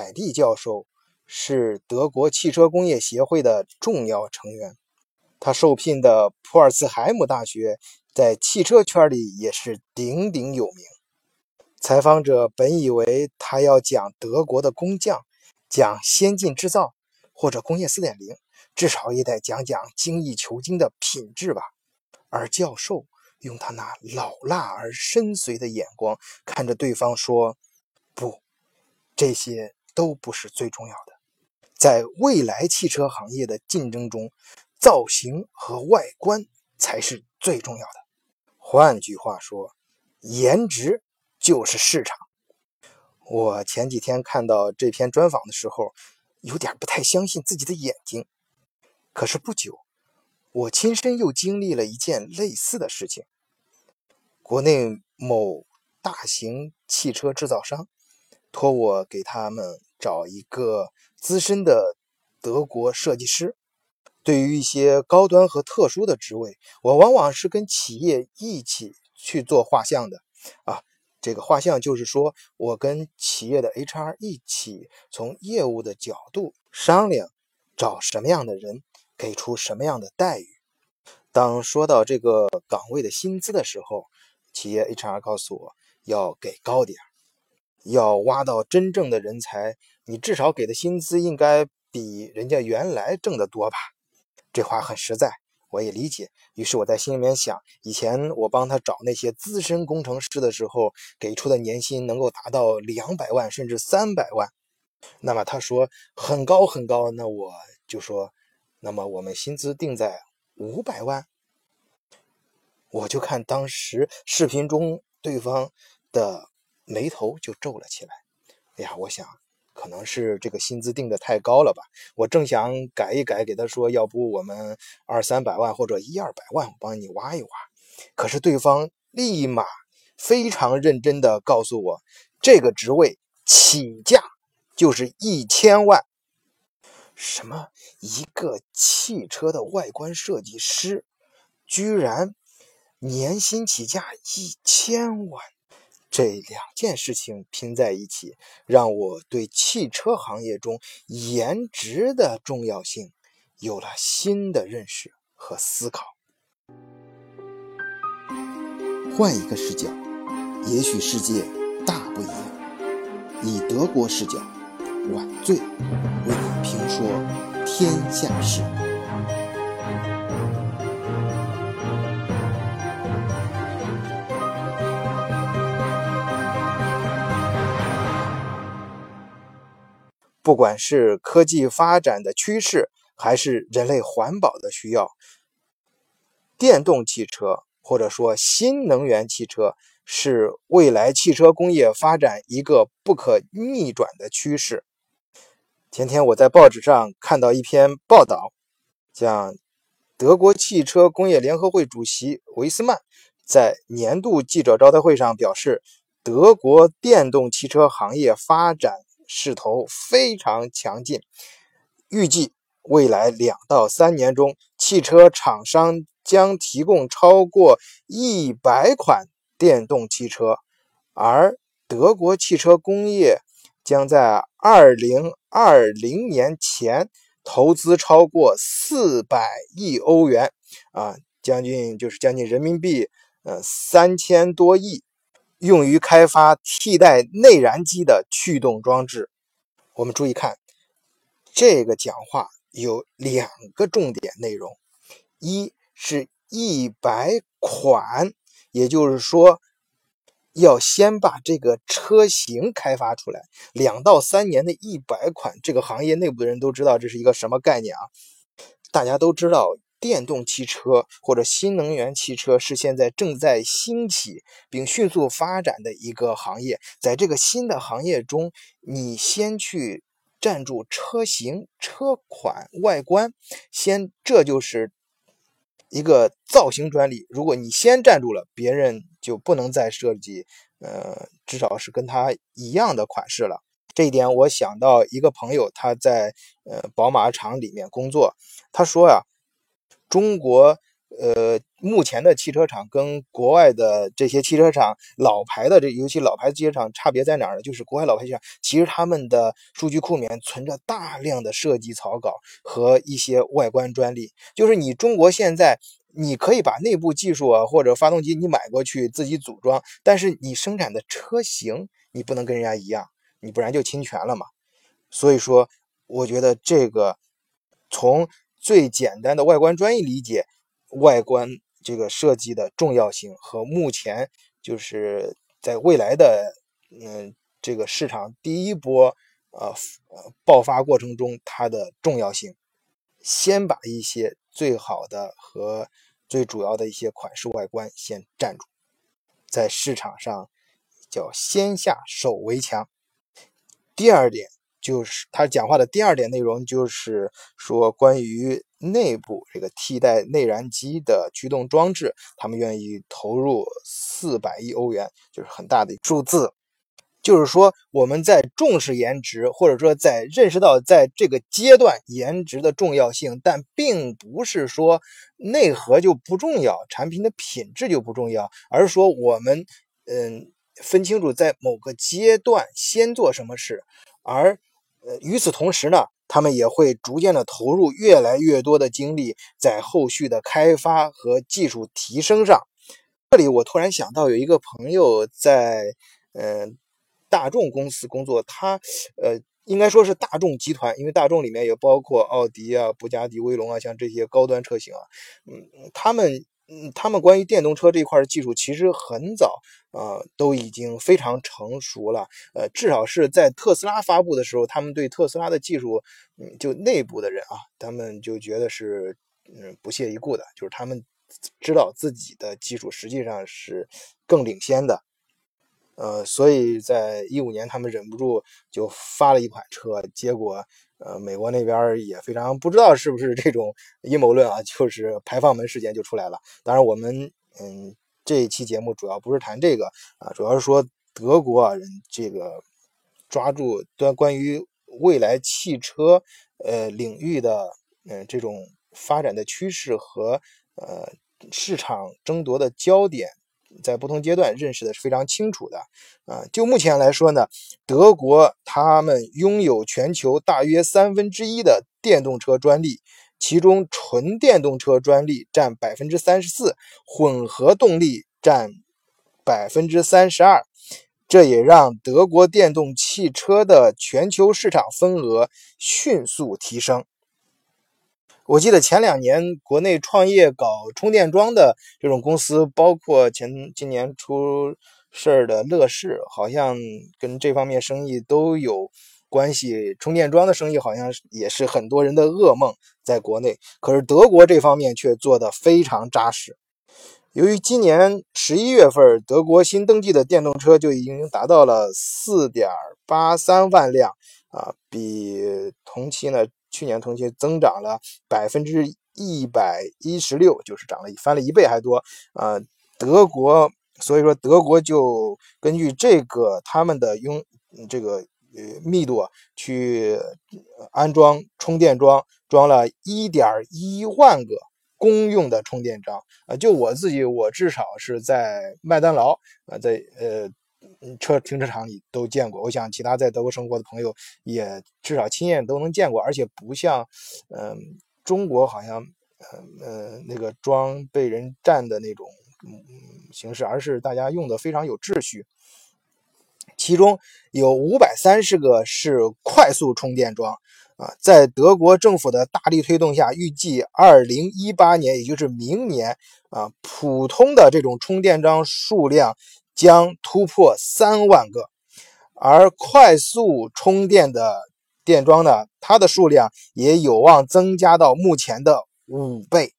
凯利教授是德国汽车工业协会的重要成员，他受聘的普尔茨海姆大学在汽车圈里也是鼎鼎有名。采访者本以为他要讲德国的工匠，讲先进制造或者工业四点零，至少也得讲讲精益求精的品质吧。而教授用他那老辣而深邃的眼光看着对方说：“不，这些都不是最重要的。在未来汽车行业的竞争中，造型和外观才是最重要的。换句话说，颜值。”就是市场。我前几天看到这篇专访的时候，有点不太相信自己的眼睛。可是不久，我亲身又经历了一件类似的事情。国内某大型汽车制造商托我给他们找一个资深的德国设计师。对于一些高端和特殊的职位，我往往是跟企业一起去做画像的啊。这个画像就是说，我跟企业的 HR 一起从业务的角度商量，找什么样的人，给出什么样的待遇。当说到这个岗位的薪资的时候，企业 HR 告诉我要给高点要挖到真正的人才，你至少给的薪资应该比人家原来挣得多吧？这话很实在。我也理解，于是我在心里面想，以前我帮他找那些资深工程师的时候，给出的年薪能够达到两百万甚至三百万。那么他说很高很高，那我就说，那么我们薪资定在五百万。我就看当时视频中对方的眉头就皱了起来。哎呀，我想。可能是这个薪资定的太高了吧？我正想改一改，给他说，要不我们二三百万或者一二百万，我帮你挖一挖。可是对方立马非常认真的告诉我，这个职位起价就是一千万。什么？一个汽车的外观设计师，居然年薪起价一千万？这两件事情拼在一起，让我对汽车行业中颜值的重要性有了新的认识和思考。换一个视角，也许世界大不一样。以德国视角，晚醉为你评说天下事。不管是科技发展的趋势，还是人类环保的需要，电动汽车或者说新能源汽车是未来汽车工业发展一个不可逆转的趋势。前天我在报纸上看到一篇报道，讲德国汽车工业联合会主席维斯曼在年度记者招待会上表示，德国电动汽车行业发展。势头非常强劲，预计未来两到三年中，汽车厂商将提供超过一百款电动汽车，而德国汽车工业将在二零二零年前投资超过四百亿欧元，啊，将近就是将近人民币呃三千多亿。用于开发替代内燃机的驱动装置。我们注意看，这个讲话有两个重点内容：一是一百款，也就是说，要先把这个车型开发出来。两到三年的一百款，这个行业内部的人都知道这是一个什么概念啊？大家都知道。电动汽车或者新能源汽车是现在正在兴起并迅速发展的一个行业。在这个新的行业中，你先去占住车型、车款、外观，先这就是一个造型专利。如果你先占住了，别人就不能再设计，呃，至少是跟他一样的款式了。这一点，我想到一个朋友，他在呃宝马厂里面工作，他说呀。中国呃，目前的汽车厂跟国外的这些汽车厂老牌的这，尤其老牌汽车厂差别在哪儿呢？就是国外老牌汽车厂其实他们的数据库里面存着大量的设计草稿和一些外观专利。就是你中国现在你可以把内部技术啊或者发动机你买过去自己组装，但是你生产的车型你不能跟人家一样，你不然就侵权了嘛。所以说，我觉得这个从最简单的外观专业理解，外观这个设计的重要性和目前就是在未来的嗯这个市场第一波呃爆发过程中它的重要性，先把一些最好的和最主要的一些款式外观先占住，在市场上叫先下手为强。第二点。就是他讲话的第二点内容，就是说关于内部这个替代内燃机的驱动装置，他们愿意投入四百亿欧元，就是很大的数字。就是说我们在重视颜值，或者说在认识到在这个阶段颜值的重要性，但并不是说内核就不重要，产品的品质就不重要，而是说我们嗯分清楚在某个阶段先做什么事，而。呃，与此同时呢，他们也会逐渐的投入越来越多的精力在后续的开发和技术提升上。这里我突然想到，有一个朋友在呃大众公司工作，他呃应该说是大众集团，因为大众里面也包括奥迪啊、布加迪威龙啊，像这些高端车型啊，嗯，他们。嗯，他们关于电动车这一块的技术其实很早，呃，都已经非常成熟了。呃，至少是在特斯拉发布的时候，他们对特斯拉的技术，嗯，就内部的人啊，他们就觉得是，嗯，不屑一顾的，就是他们知道自己的技术实际上是更领先的。呃，所以在一五年，他们忍不住就发了一款车，结果。呃，美国那边也非常不知道是不是这种阴谋论啊，就是排放门事件就出来了。当然，我们嗯这一期节目主要不是谈这个啊，主要是说德国啊人这个抓住关关于未来汽车呃领域的嗯这种发展的趋势和呃市场争夺的焦点。在不同阶段认识的是非常清楚的，啊，就目前来说呢，德国他们拥有全球大约三分之一的电动车专利，其中纯电动车专利占百分之三十四，混合动力占百分之三十二，这也让德国电动汽车的全球市场份额迅速提升。我记得前两年国内创业搞充电桩的这种公司，包括前今年出事儿的乐视，好像跟这方面生意都有关系。充电桩的生意好像也是很多人的噩梦，在国内。可是德国这方面却做得非常扎实。由于今年十一月份德国新登记的电动车就已经达到了四点八三万辆啊，比同期呢。去年同期增长了百分之一百一十六，就是涨了翻了一倍还多啊！德国，所以说德国就根据这个他们的用这个呃密度去安装充电桩，装了一点一万个公用的充电桩呃！就我自己，我至少是在麦当劳啊，在呃。车停车场里都见过，我想其他在德国生活的朋友也至少亲眼都能见过，而且不像，嗯，中国好像，呃，那个装被人占的那种形式，而是大家用的非常有秩序。其中有五百三十个是快速充电桩啊，在德国政府的大力推动下，预计二零一八年，也就是明年啊，普通的这种充电桩数量。将突破三万个，而快速充电的电桩呢，它的数量也有望增加到目前的五倍。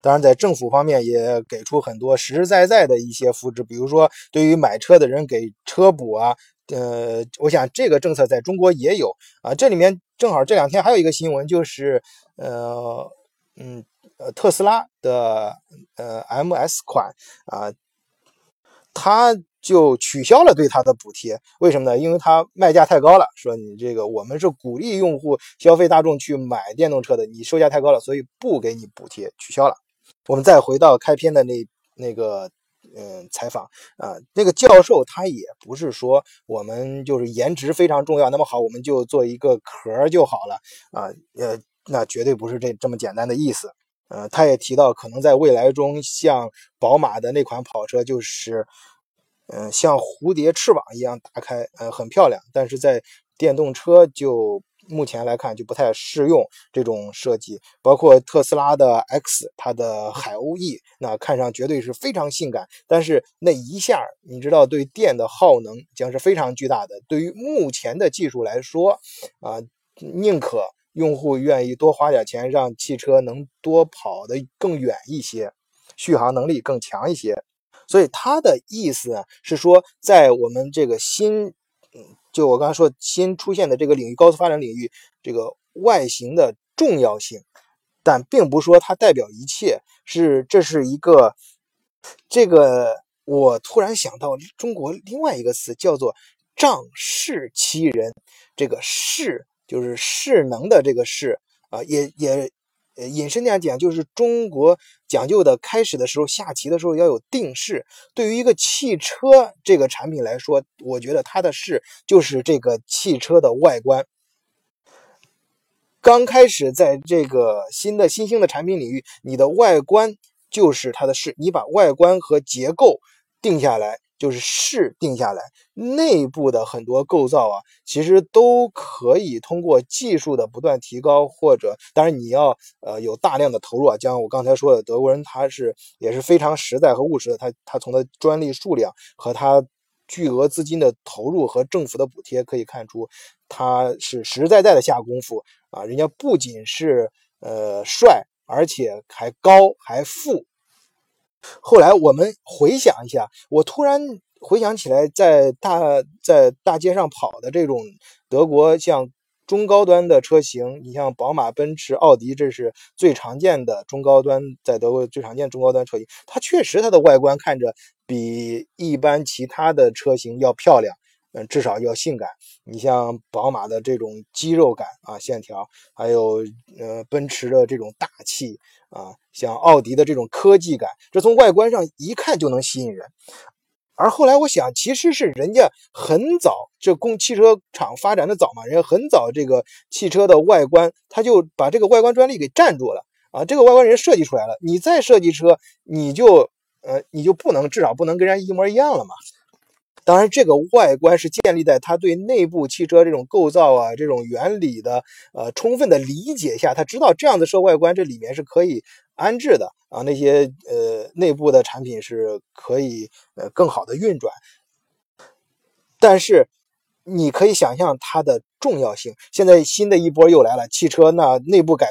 当然，在政府方面也给出很多实实在在的一些扶持，比如说对于买车的人给车补啊。呃，我想这个政策在中国也有啊。这里面正好这两天还有一个新闻，就是呃嗯呃特斯拉的呃 MS 款啊。他就取消了对他的补贴，为什么呢？因为他卖价太高了，说你这个我们是鼓励用户消费大众去买电动车的，你售价太高了，所以不给你补贴，取消了。我们再回到开篇的那那个嗯采访啊，那个教授他也不是说我们就是颜值非常重要，那么好我们就做一个壳就好了啊，呃，那绝对不是这这么简单的意思。呃，他也提到可能在未来中，像宝马的那款跑车就是嗯像蝴蝶翅膀一样打开，呃很漂亮，但是在电动车就。目前来看就不太适用这种设计，包括特斯拉的 X，它的海鸥 E，那看上绝对是非常性感，但是那一下你知道对电的耗能将是非常巨大的。对于目前的技术来说，啊，宁可用户愿意多花点钱，让汽车能多跑得更远一些，续航能力更强一些。所以他的意思是说，在我们这个新。就我刚才说，新出现的这个领域，高速发展领域，这个外形的重要性，但并不说它代表一切，是这是一个，这个我突然想到中国另外一个词叫做仗势欺人，这个势就是势能的这个势啊，也也。呃，引申点讲，就是中国讲究的，开始的时候下棋的时候要有定势。对于一个汽车这个产品来说，我觉得它的势就是这个汽车的外观。刚开始在这个新的新兴的产品领域，你的外观就是它的势，你把外观和结构定下来。就是势定下来，内部的很多构造啊，其实都可以通过技术的不断提高，或者当然你要呃有大量的投入啊。像我刚才说的，德国人他是也是非常实在和务实的，他他从他专利数量和他巨额资金的投入和政府的补贴可以看出，他是实实在在的下功夫啊。人家不仅是呃帅，而且还高还富。后来我们回想一下，我突然回想起来，在大在大街上跑的这种德国像中高端的车型，你像宝马、奔驰、奥迪，这是最常见的中高端，在德国最常见中高端车型。它确实它的外观看着比一般其他的车型要漂亮，至少要性感。你像宝马的这种肌肉感啊线条，还有呃奔驰的这种大气。啊，像奥迪的这种科技感，这从外观上一看就能吸引人。而后来我想，其实是人家很早，这工汽车厂发展的早嘛，人家很早这个汽车的外观，他就把这个外观专利给占住了啊。这个外观人设计出来了，你再设计车，你就呃，你就不能，至少不能跟人家一模一样了嘛。当然，这个外观是建立在他对内部汽车这种构造啊、这种原理的呃充分的理解下，他知道这样的车外观，这里面是可以安置的啊，那些呃内部的产品是可以呃更好的运转，但是。你可以想象它的重要性。现在新的一波又来了，汽车那内部改，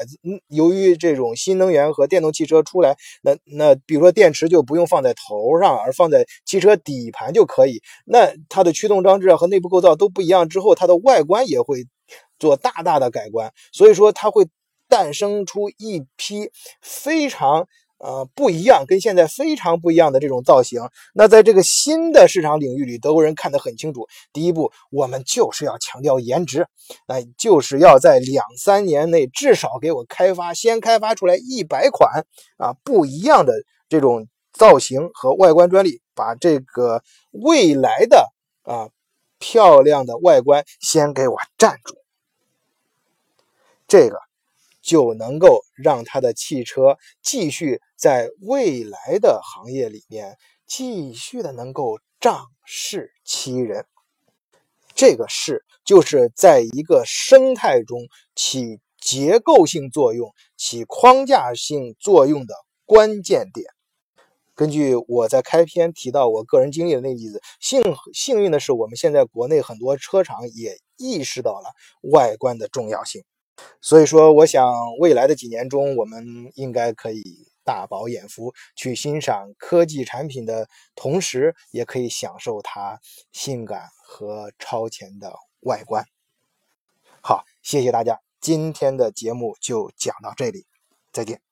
由于这种新能源和电动汽车出来，那那比如说电池就不用放在头上，而放在汽车底盘就可以。那它的驱动装置和内部构造都不一样之后，它的外观也会做大大的改观。所以说，它会诞生出一批非常。呃，不一样，跟现在非常不一样的这种造型。那在这个新的市场领域里，德国人看得很清楚。第一步，我们就是要强调颜值，哎，就是要在两三年内至少给我开发，先开发出来一百款啊不一样的这种造型和外观专利，把这个未来的啊漂亮的外观先给我占住。这个。就能够让他的汽车继续在未来的行业里面继续的能够仗势欺人。这个势就是在一个生态中起结构性作用、起框架性作用的关键点。根据我在开篇提到我个人经历的那个例子，幸幸运的是，我们现在国内很多车厂也意识到了外观的重要性。所以说，我想未来的几年中，我们应该可以大饱眼福，去欣赏科技产品的同时，也可以享受它性感和超前的外观。好，谢谢大家，今天的节目就讲到这里，再见。